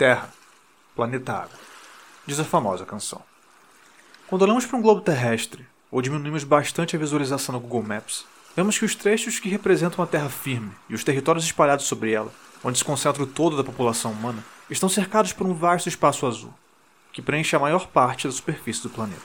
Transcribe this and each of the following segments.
Terra, planeta água, diz a famosa canção. Quando olhamos para um globo terrestre, ou diminuímos bastante a visualização no Google Maps, vemos que os trechos que representam a Terra firme e os territórios espalhados sobre ela, onde se concentra o todo da população humana, estão cercados por um vasto espaço azul, que preenche a maior parte da superfície do planeta.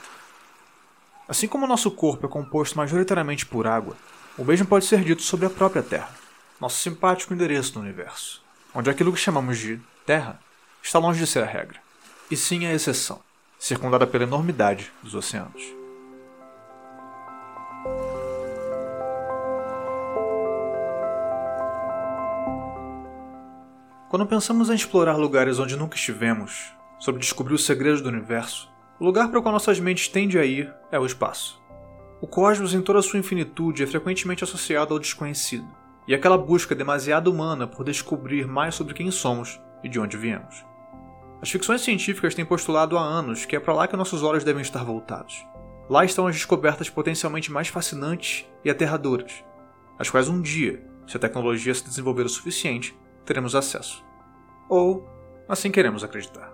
Assim como o nosso corpo é composto majoritariamente por água, o mesmo pode ser dito sobre a própria Terra, nosso simpático endereço no universo, onde aquilo que chamamos de Terra está longe de ser a regra, e sim a exceção, circundada pela enormidade dos oceanos. Quando pensamos em explorar lugares onde nunca estivemos, sobre descobrir os segredos do universo, o lugar para o qual nossas mentes tendem a ir é o espaço. O cosmos, em toda a sua infinitude, é frequentemente associado ao desconhecido, e aquela busca demasiado humana por descobrir mais sobre quem somos e de onde viemos. As ficções científicas têm postulado há anos que é para lá que nossos olhos devem estar voltados. Lá estão as descobertas potencialmente mais fascinantes e aterradoras, às quais um dia, se a tecnologia se desenvolver o suficiente, teremos acesso. Ou assim queremos acreditar.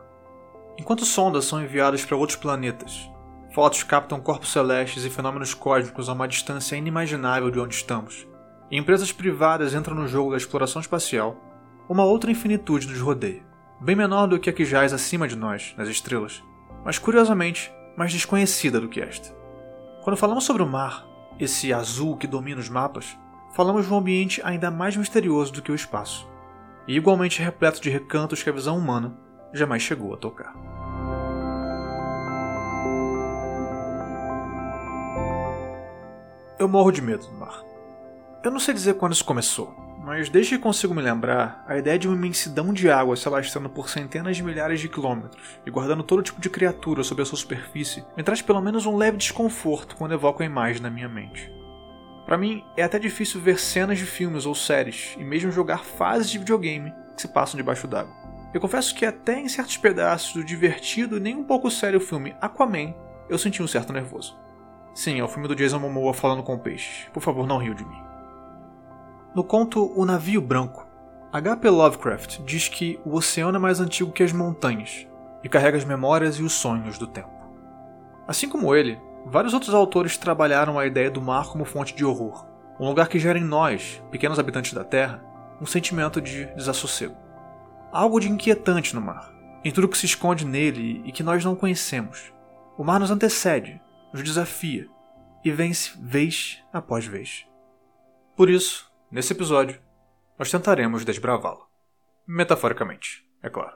Enquanto sondas são enviadas para outros planetas, fotos captam corpos celestes e fenômenos cósmicos a uma distância inimaginável de onde estamos, e empresas privadas entram no jogo da exploração espacial, uma outra infinitude nos rodeia bem menor do que a que jaz acima de nós, nas estrelas, mas curiosamente mais desconhecida do que esta. Quando falamos sobre o mar, esse azul que domina os mapas, falamos de um ambiente ainda mais misterioso do que o espaço, e igualmente repleto de recantos que a visão humana jamais chegou a tocar. Eu morro de medo do mar. Eu não sei dizer quando isso começou, mas desde que consigo me lembrar, a ideia de uma imensidão de água se alastrando por centenas de milhares de quilômetros e guardando todo tipo de criatura sob a sua superfície me traz pelo menos um leve desconforto quando evoco a imagem na minha mente. Para mim, é até difícil ver cenas de filmes ou séries e mesmo jogar fases de videogame que se passam debaixo d'água. Eu confesso que até em certos pedaços do divertido e nem um pouco sério filme Aquaman, eu senti um certo nervoso. Sim, é o filme do Jason Momoa falando com peixes. Por favor, não riu de mim. No conto O Navio Branco, H.P. Lovecraft diz que o oceano é mais antigo que as montanhas e carrega as memórias e os sonhos do tempo. Assim como ele, vários outros autores trabalharam a ideia do mar como fonte de horror, um lugar que gera em nós, pequenos habitantes da Terra, um sentimento de desassossego. Algo de inquietante no mar, em tudo que se esconde nele e que nós não conhecemos. O mar nos antecede, nos desafia e vence vez após vez. Por isso, Nesse episódio, nós tentaremos desbravá-lo. Metaforicamente, é claro.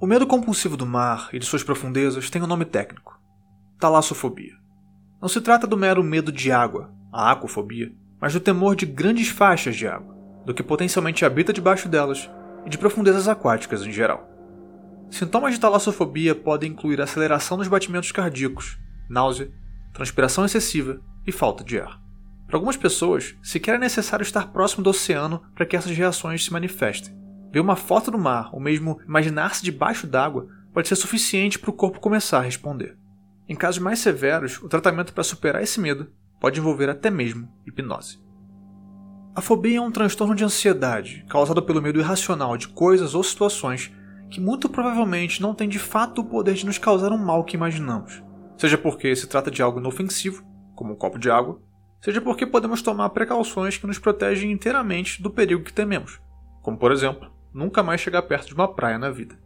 O medo compulsivo do mar e de suas profundezas tem um nome técnico: talassofobia. Não se trata do mero medo de água, a aquafobia, mas do temor de grandes faixas de água, do que potencialmente habita debaixo delas e de profundezas aquáticas em geral. Sintomas de talassofobia podem incluir aceleração dos batimentos cardíacos, náusea, transpiração excessiva e falta de ar. Para algumas pessoas, sequer é necessário estar próximo do oceano para que essas reações se manifestem. Ver uma foto do mar ou mesmo imaginar-se debaixo d'água pode ser suficiente para o corpo começar a responder. Em casos mais severos, o tratamento para superar esse medo pode envolver até mesmo hipnose. A fobia é um transtorno de ansiedade causado pelo medo irracional de coisas ou situações que muito provavelmente não têm de fato o poder de nos causar um mal que imaginamos, seja porque se trata de algo inofensivo, como um copo de água, seja porque podemos tomar precauções que nos protegem inteiramente do perigo que tememos, como por exemplo, nunca mais chegar perto de uma praia na vida.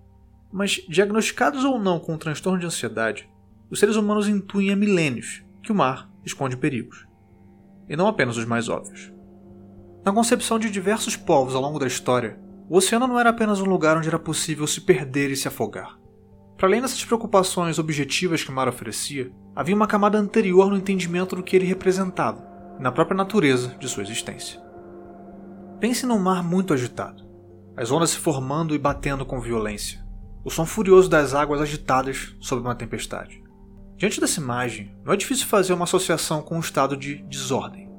Mas, diagnosticados ou não com um transtorno de ansiedade, os seres humanos intuem há milênios que o mar esconde perigos. E não apenas os mais óbvios. Na concepção de diversos povos ao longo da história, o oceano não era apenas um lugar onde era possível se perder e se afogar. Para além dessas preocupações objetivas que o mar oferecia, havia uma camada anterior no entendimento do que ele representava e na própria natureza de sua existência. Pense num mar muito agitado, as ondas se formando e batendo com violência, o som furioso das águas agitadas sob uma tempestade. Diante dessa imagem, não é difícil fazer uma associação com um estado de desordem.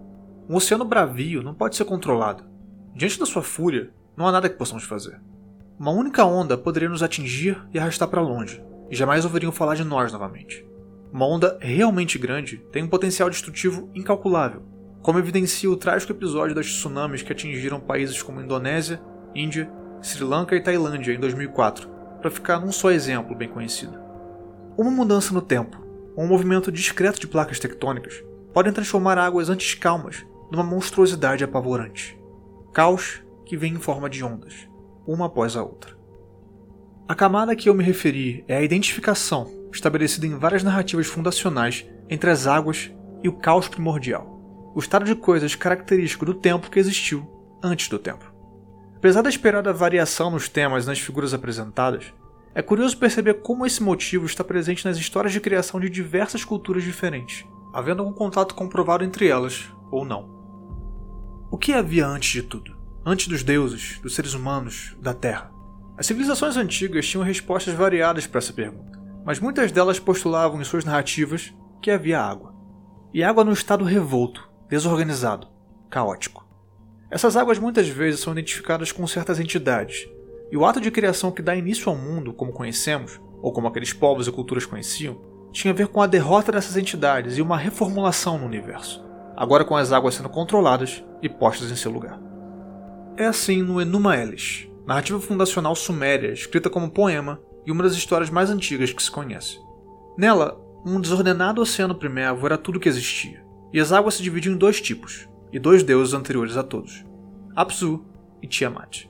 Um oceano bravio não pode ser controlado. Diante da sua fúria, não há nada que possamos fazer. Uma única onda poderia nos atingir e arrastar para longe, e jamais ouviriam falar de nós novamente. Uma onda realmente grande tem um potencial destrutivo incalculável, como evidencia o trágico episódio das tsunamis que atingiram países como Indonésia, Índia, Sri Lanka e Tailândia em 2004, para ficar num só exemplo bem conhecido. Uma mudança no tempo, ou um movimento discreto de placas tectônicas, podem transformar águas antes calmas numa monstruosidade apavorante. Caos que vem em forma de ondas, uma após a outra. A camada a que eu me referi é a identificação, estabelecida em várias narrativas fundacionais entre as águas e o caos primordial, o estado de coisas característico do tempo que existiu antes do tempo. Apesar da esperada variação nos temas e nas figuras apresentadas, é curioso perceber como esse motivo está presente nas histórias de criação de diversas culturas diferentes, havendo algum contato comprovado entre elas ou não. O que havia antes de tudo? Antes dos deuses, dos seres humanos, da Terra? As civilizações antigas tinham respostas variadas para essa pergunta, mas muitas delas postulavam em suas narrativas que havia água. E água num estado revolto, desorganizado, caótico. Essas águas muitas vezes são identificadas com certas entidades, e o ato de criação que dá início ao mundo, como conhecemos, ou como aqueles povos e culturas conheciam, tinha a ver com a derrota dessas entidades e uma reformulação no universo, agora com as águas sendo controladas e postas em seu lugar. É assim no Enuma Elish, narrativa fundacional suméria, escrita como poema e uma das histórias mais antigas que se conhece. Nela, um desordenado oceano primevo era tudo que existia, e as águas se dividiam em dois tipos, e dois deuses anteriores a todos: Apsu e Tiamat.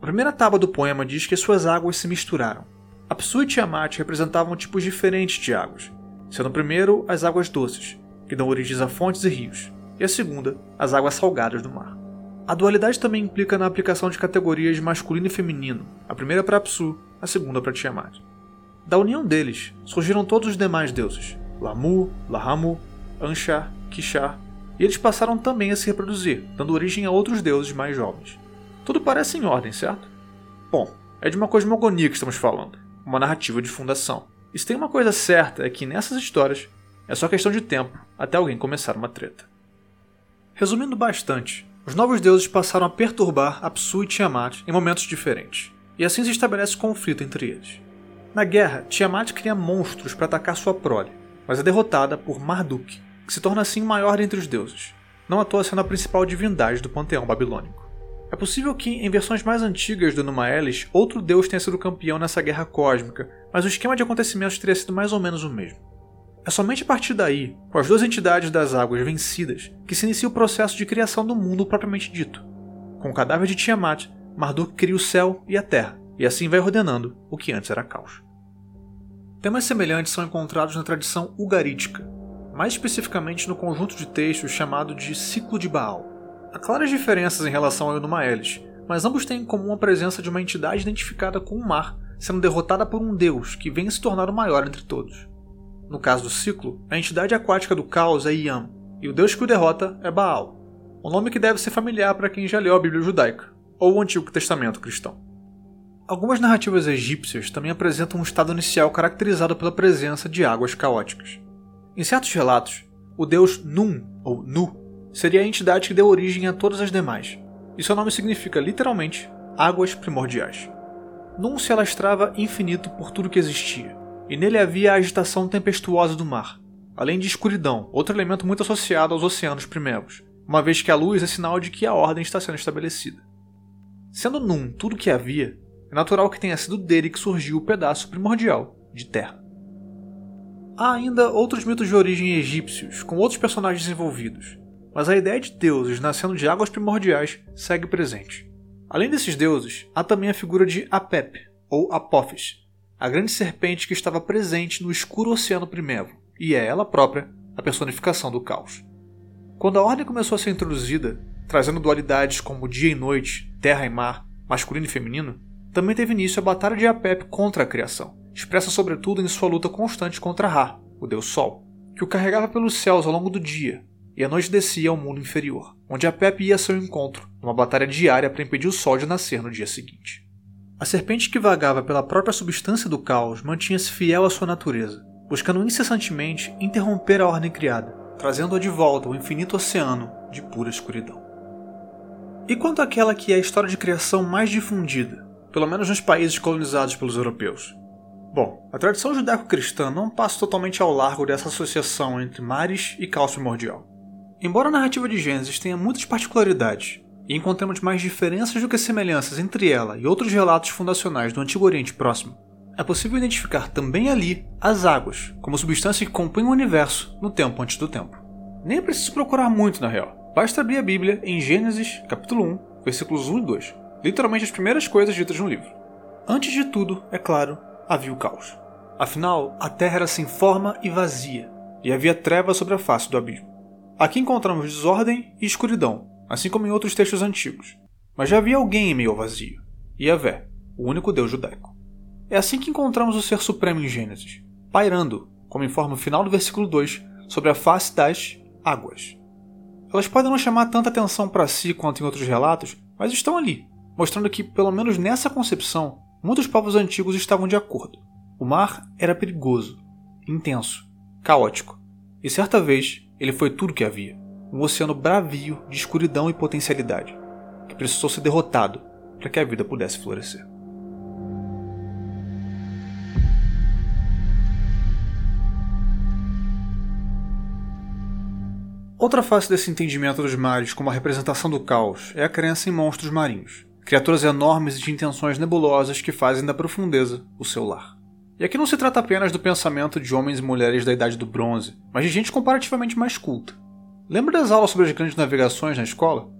A primeira tábua do poema diz que suas águas se misturaram. Apsu e Tiamat representavam tipos diferentes de águas, sendo primeiro as águas doces, que dão origem a fontes e rios, e a segunda, as águas salgadas do mar. A dualidade também implica na aplicação de categorias de masculino e feminino, a primeira para Apsu, a segunda para Tiamat. Da união deles, surgiram todos os demais deuses, Lamu, Lahamu, Anshar, Kishar, e eles passaram também a se reproduzir, dando origem a outros deuses mais jovens. Tudo parece em ordem, certo? Bom, é de uma cosmogonia que estamos falando, uma narrativa de fundação. E se tem uma coisa certa é que nessas histórias é só questão de tempo até alguém começar uma treta. Resumindo bastante, os novos deuses passaram a perturbar Apsu e Tiamat em momentos diferentes, e assim se estabelece conflito entre eles. Na guerra, Tiamat cria monstros para atacar sua prole, mas é derrotada por Marduk, que se torna assim o maior dentre os deuses, não à toa sendo a principal divindade do panteão babilônico. É possível que, em versões mais antigas do Numa Elis, outro deus tenha sido campeão nessa guerra cósmica, mas o esquema de acontecimentos teria sido mais ou menos o mesmo. É somente a partir daí, com as duas entidades das águas vencidas, que se inicia o processo de criação do mundo propriamente dito. Com o cadáver de Tiamat, Marduk cria o céu e a terra, e assim vai ordenando o que antes era caos. Temas semelhantes são encontrados na tradição ugarítica, mais especificamente no conjunto de textos chamado de Ciclo de Baal. Claras diferenças em relação ao Enuma Elish, mas ambos têm em comum a presença de uma entidade identificada com o mar, sendo derrotada por um deus que vem se tornar o maior entre todos. No caso do ciclo, a entidade aquática do caos é Yam, e o deus que o derrota é Baal, um nome que deve ser familiar para quem já leu a Bíblia judaica, ou o Antigo Testamento cristão. Algumas narrativas egípcias também apresentam um estado inicial caracterizado pela presença de águas caóticas. Em certos relatos, o deus Nun, ou Nu, seria a entidade que deu origem a todas as demais, e seu nome significa literalmente águas primordiais. Nun se alastrava infinito por tudo que existia, e nele havia a agitação tempestuosa do mar, além de escuridão, outro elemento muito associado aos oceanos primevos, uma vez que a luz é sinal de que a ordem está sendo estabelecida. Sendo Num tudo que havia, é natural que tenha sido dele que surgiu o pedaço primordial de terra. Há ainda outros mitos de origem egípcios, com outros personagens envolvidos, mas a ideia de deuses nascendo de águas primordiais segue presente. Além desses deuses, há também a figura de Apep, ou Apophis, a grande serpente que estava presente no escuro oceano primevo, e é ela própria a personificação do caos. Quando a ordem começou a ser introduzida, trazendo dualidades como dia e noite, terra e mar, masculino e feminino, também teve início a batalha de Apep contra a criação, expressa sobretudo em sua luta constante contra Ra, o deus Sol, que o carregava pelos céus ao longo do dia, e a noite descia ao mundo inferior, onde Apep ia a seu encontro, numa batalha diária para impedir o Sol de nascer no dia seguinte. A serpente que vagava pela própria substância do caos mantinha-se fiel à sua natureza, buscando incessantemente interromper a ordem criada, trazendo-a de volta ao infinito oceano de pura escuridão. E quanto àquela que é a história de criação mais difundida, pelo menos nos países colonizados pelos europeus. Bom, a tradição judaico-cristã não passa totalmente ao largo dessa associação entre mares e caos primordial. Embora a narrativa de Gênesis tenha muitas particularidades, e encontremos mais diferenças do que semelhanças entre ela e outros relatos fundacionais do Antigo Oriente Próximo, é possível identificar também ali as águas como substância que compõem o universo no tempo antes do tempo. Nem é preciso procurar muito na real. Basta abrir a Bíblia em Gênesis, capítulo 1, versículos 1 e 2. Literalmente as primeiras coisas ditas no livro. Antes de tudo, é claro, havia o caos. Afinal, a terra era sem forma e vazia, e havia trevas sobre a face do abismo. Aqui encontramos desordem e escuridão, assim como em outros textos antigos. Mas já havia alguém em meio ao vazio, Yahvé, o único Deus judaico. É assim que encontramos o Ser Supremo em Gênesis, pairando, como informa o final do versículo 2, sobre a face das águas. Elas podem não chamar tanta atenção para si quanto em outros relatos, mas estão ali, mostrando que, pelo menos nessa concepção, muitos povos antigos estavam de acordo. O mar era perigoso, intenso, caótico, e certa vez ele foi tudo que havia um oceano bravio de escuridão e potencialidade, que precisou ser derrotado para que a vida pudesse florescer. Outra face desse entendimento dos mares como a representação do caos é a crença em monstros marinhos, criaturas enormes e de intenções nebulosas que fazem da profundeza o seu lar. E aqui não se trata apenas do pensamento de homens e mulheres da Idade do Bronze, mas de gente comparativamente mais culta. Lembra das aulas sobre as grandes navegações na escola?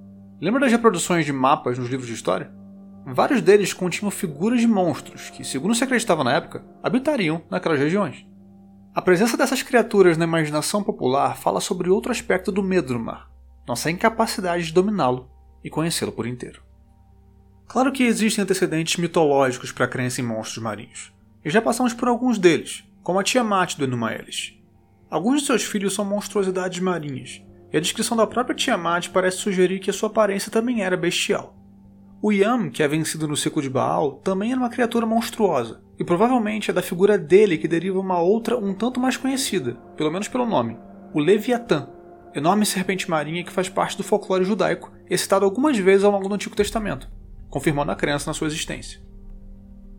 Lembra das reproduções de mapas nos livros de história? Vários deles continham figuras de monstros que, segundo se acreditava na época, habitariam naquelas regiões. A presença dessas criaturas na imaginação popular fala sobre outro aspecto do medo do mar, nossa incapacidade de dominá-lo e conhecê-lo por inteiro. Claro que existem antecedentes mitológicos para a crença em monstros marinhos, e já passamos por alguns deles, como a Tiamat do Enumaelis. Alguns de seus filhos são monstruosidades marinhas, e a descrição da própria Tiamat parece sugerir que a sua aparência também era bestial. O Yam, que é vencido no ciclo de Baal, também era uma criatura monstruosa, e provavelmente é da figura dele que deriva uma outra um tanto mais conhecida, pelo menos pelo nome, o Leviatã, enorme serpente marinha que faz parte do folclore judaico e é citado algumas vezes ao longo do Antigo Testamento, confirmando a crença na sua existência.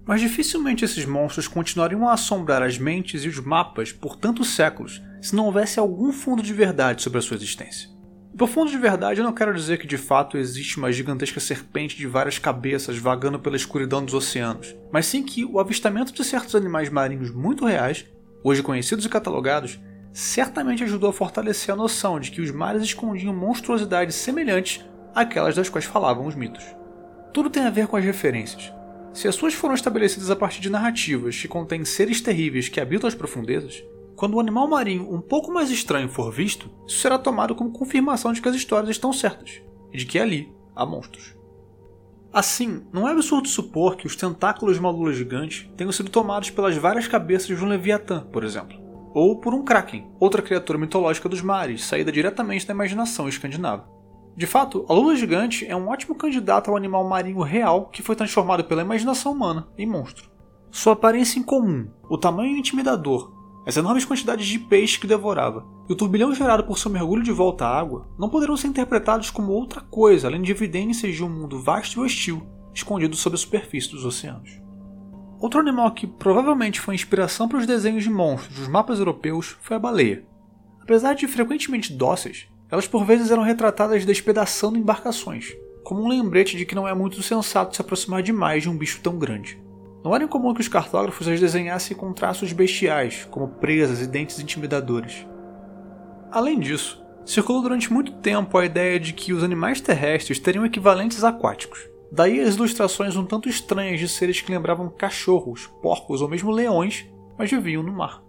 Mas dificilmente esses monstros continuariam a assombrar as mentes e os mapas por tantos séculos se não houvesse algum fundo de verdade sobre a sua existência. Por fundo de verdade, eu não quero dizer que de fato existe uma gigantesca serpente de várias cabeças vagando pela escuridão dos oceanos, mas sim que o avistamento de certos animais marinhos muito reais, hoje conhecidos e catalogados, certamente ajudou a fortalecer a noção de que os mares escondiam monstruosidades semelhantes àquelas das quais falavam os mitos. Tudo tem a ver com as referências. Se as suas foram estabelecidas a partir de narrativas que contêm seres terríveis que habitam as profundezas, quando um animal marinho um pouco mais estranho for visto, isso será tomado como confirmação de que as histórias estão certas e de que ali há monstros. Assim, não é absurdo supor que os tentáculos de uma lula gigante tenham sido tomados pelas várias cabeças de um Leviatã, por exemplo, ou por um Kraken, outra criatura mitológica dos mares, saída diretamente da imaginação escandinava. De fato, a lula gigante é um ótimo candidato ao animal marinho real que foi transformado pela imaginação humana em monstro. Sua aparência incomum, o tamanho intimidador, as enormes quantidades de peixe que devorava e o turbilhão gerado por seu mergulho de volta à água não poderão ser interpretados como outra coisa além de evidências de um mundo vasto e hostil escondido sob a superfície dos oceanos. Outro animal que provavelmente foi inspiração para os desenhos de monstros dos mapas europeus foi a baleia. Apesar de frequentemente dóceis, elas por vezes eram retratadas despedaçando embarcações, como um lembrete de que não é muito sensato se aproximar demais de um bicho tão grande. Não era incomum que os cartógrafos as desenhassem com traços bestiais, como presas e dentes intimidadores. Além disso, circulou durante muito tempo a ideia de que os animais terrestres teriam equivalentes aquáticos. Daí as ilustrações um tanto estranhas de seres que lembravam cachorros, porcos ou mesmo leões, mas viviam no mar.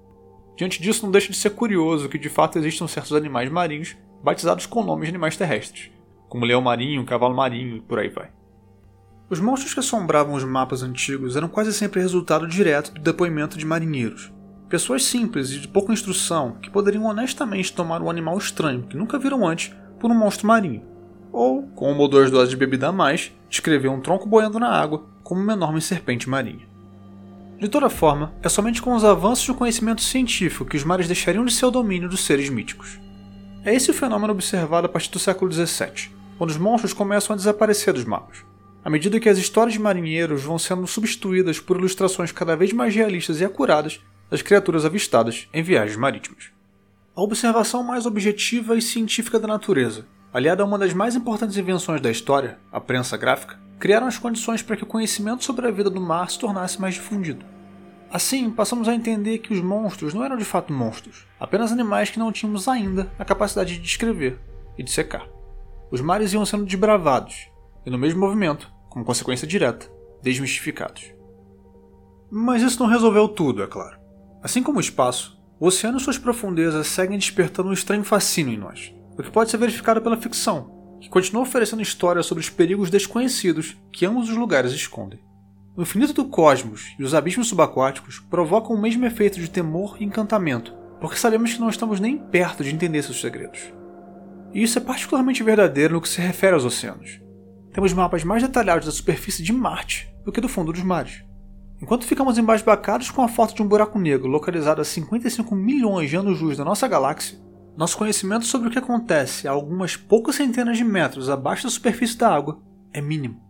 Diante disso, não deixa de ser curioso que de fato existam certos animais marinhos batizados com nomes de animais terrestres, como leão marinho, cavalo marinho e por aí vai. Os monstros que assombravam os mapas antigos eram quase sempre resultado direto do depoimento de marinheiros. Pessoas simples e de pouca instrução que poderiam honestamente tomar um animal estranho que nunca viram antes por um monstro marinho. Ou, com uma ou duas doses de bebida a mais, descrever um tronco boiando na água como uma enorme serpente marinha. De toda forma, é somente com os avanços do conhecimento científico que os mares deixariam de ser o domínio dos seres míticos. É esse o fenômeno observado a partir do século XVII, quando os monstros começam a desaparecer dos mapas. à medida que as histórias de marinheiros vão sendo substituídas por ilustrações cada vez mais realistas e acuradas das criaturas avistadas em viagens marítimas. A observação mais objetiva e científica da natureza, aliada a uma das mais importantes invenções da história, a prensa gráfica, criaram as condições para que o conhecimento sobre a vida do mar se tornasse mais difundido. Assim, passamos a entender que os monstros não eram de fato monstros, apenas animais que não tínhamos ainda a capacidade de descrever e de secar. Os mares iam sendo desbravados, e no mesmo movimento, como consequência direta, desmistificados. Mas isso não resolveu tudo, é claro. Assim como o espaço, o oceano e suas profundezas seguem despertando um estranho fascínio em nós, o que pode ser verificado pela ficção, que continua oferecendo histórias sobre os perigos desconhecidos que ambos os lugares escondem. O infinito do cosmos e os abismos subaquáticos provocam o mesmo efeito de temor e encantamento, porque sabemos que não estamos nem perto de entender seus segredos. E isso é particularmente verdadeiro no que se refere aos oceanos. Temos mapas mais detalhados da superfície de Marte do que do fundo dos mares. Enquanto ficamos embasbacados com a foto de um buraco negro localizado a 55 milhões de anos-luz da nossa galáxia, nosso conhecimento sobre o que acontece a algumas poucas centenas de metros abaixo da superfície da água é mínimo.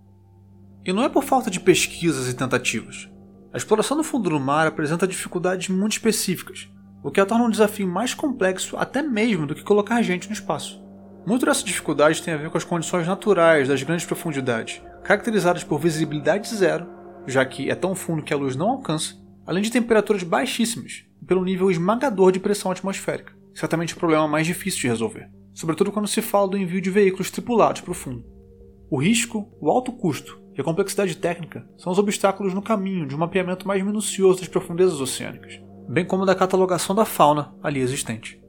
E não é por falta de pesquisas e tentativas. A exploração do fundo do mar apresenta dificuldades muito específicas, o que a torna um desafio mais complexo até mesmo do que colocar gente no espaço. Muito dessa dificuldade tem a ver com as condições naturais das grandes profundidades, caracterizadas por visibilidade zero, já que é tão fundo que a luz não alcança, além de temperaturas baixíssimas e pelo nível esmagador de pressão atmosférica, certamente o problema mais difícil de resolver, sobretudo quando se fala do envio de veículos tripulados para o fundo. O risco, o alto custo e a complexidade técnica são os obstáculos no caminho de um mapeamento mais minucioso das profundezas oceânicas, bem como da catalogação da fauna ali existente.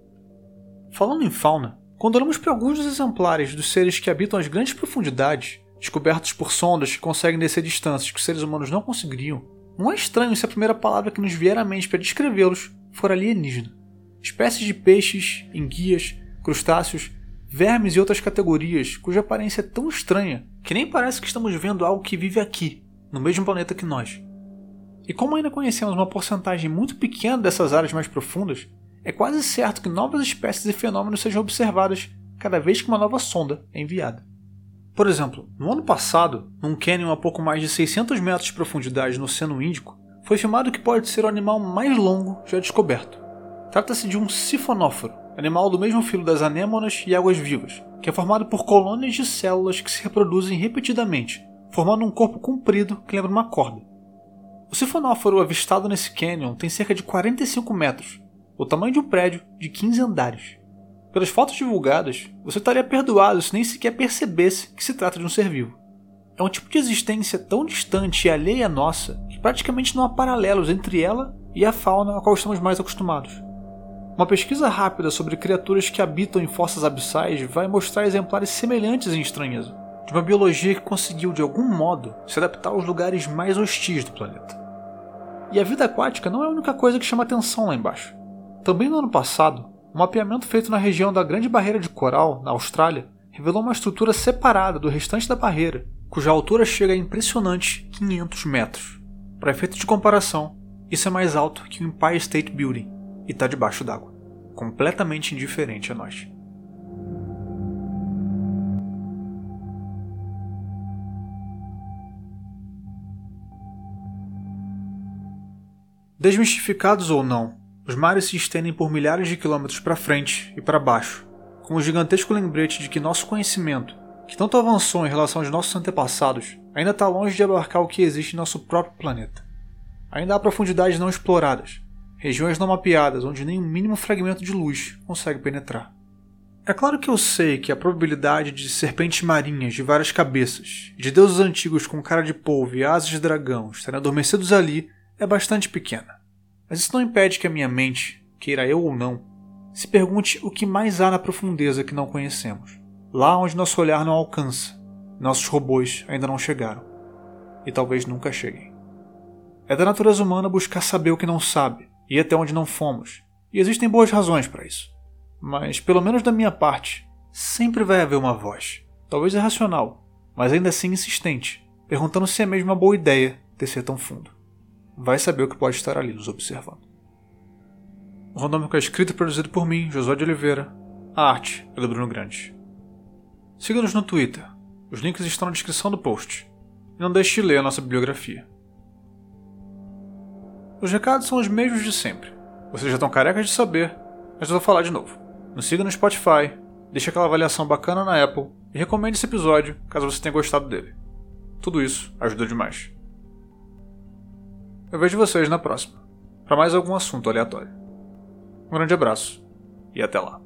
Falando em fauna, quando olhamos para alguns dos exemplares dos seres que habitam as grandes profundidades, descobertos por sondas que conseguem descer distâncias que os seres humanos não conseguiriam, não é estranho se a primeira palavra que nos vier à mente para descrevê-los for alienígena. Espécies de peixes, enguias, crustáceos, vermes e outras categorias cuja aparência é tão estranha que nem parece que estamos vendo algo que vive aqui, no mesmo planeta que nós. E como ainda conhecemos uma porcentagem muito pequena dessas áreas mais profundas, é quase certo que novas espécies e fenômenos sejam observadas cada vez que uma nova sonda é enviada. Por exemplo, no ano passado, num cânion a pouco mais de 600 metros de profundidade no Oceano Índico, foi filmado que pode ser o animal mais longo já descoberto. Trata-se de um sifonóforo, animal do mesmo filo das anêmonas e águas-vivas, que é formado por colônias de células que se reproduzem repetidamente, formando um corpo comprido que lembra uma corda. O sifonóforo avistado nesse cânion tem cerca de 45 metros o tamanho de um prédio de 15 andares. Pelas fotos divulgadas, você estaria perdoado se nem sequer percebesse que se trata de um ser vivo. É um tipo de existência tão distante e alheia à nossa que praticamente não há paralelos entre ela e a fauna a qual estamos mais acostumados. Uma pesquisa rápida sobre criaturas que habitam em fossas abissais vai mostrar exemplares semelhantes em estranheza, de uma biologia que conseguiu, de algum modo, se adaptar aos lugares mais hostis do planeta. E a vida aquática não é a única coisa que chama atenção lá embaixo. Também no ano passado, um mapeamento feito na região da Grande Barreira de Coral, na Austrália, revelou uma estrutura separada do restante da barreira, cuja altura chega a impressionante 500 metros. Para efeito de comparação, isso é mais alto que o Empire State Building e está debaixo d'água, completamente indiferente a nós. Desmistificados ou não, os mares se estendem por milhares de quilômetros para frente e para baixo, com o gigantesco lembrete de que nosso conhecimento, que tanto avançou em relação aos nossos antepassados, ainda está longe de abarcar o que existe em nosso próprio planeta. Ainda há profundidades não exploradas, regiões não mapeadas onde nem um mínimo fragmento de luz consegue penetrar. É claro que eu sei que a probabilidade de serpentes marinhas de várias cabeças de deuses antigos com cara de polvo e asas de dragão estarem adormecidos ali é bastante pequena. Mas isso não impede que a minha mente, queira eu ou não, se pergunte o que mais há na profundeza que não conhecemos, lá onde nosso olhar não alcança, nossos robôs ainda não chegaram e talvez nunca cheguem. É da natureza humana buscar saber o que não sabe e até onde não fomos, e existem boas razões para isso. Mas, pelo menos da minha parte, sempre vai haver uma voz, talvez irracional, mas ainda assim insistente, perguntando se é mesmo uma boa ideia descer tão fundo vai saber o que pode estar ali nos observando. O Randômico é escrito e produzido por mim, Josué de Oliveira. A arte é do Bruno Grande. Siga-nos no Twitter. Os links estão na descrição do post. e não deixe de ler a nossa bibliografia. Os recados são os mesmos de sempre. Vocês já estão carecas de saber, mas eu vou falar de novo. Nos siga no Spotify, deixe aquela avaliação bacana na Apple e recomende esse episódio caso você tenha gostado dele. Tudo isso ajuda demais. Eu vejo vocês na próxima, para mais algum assunto aleatório. Um grande abraço e até lá.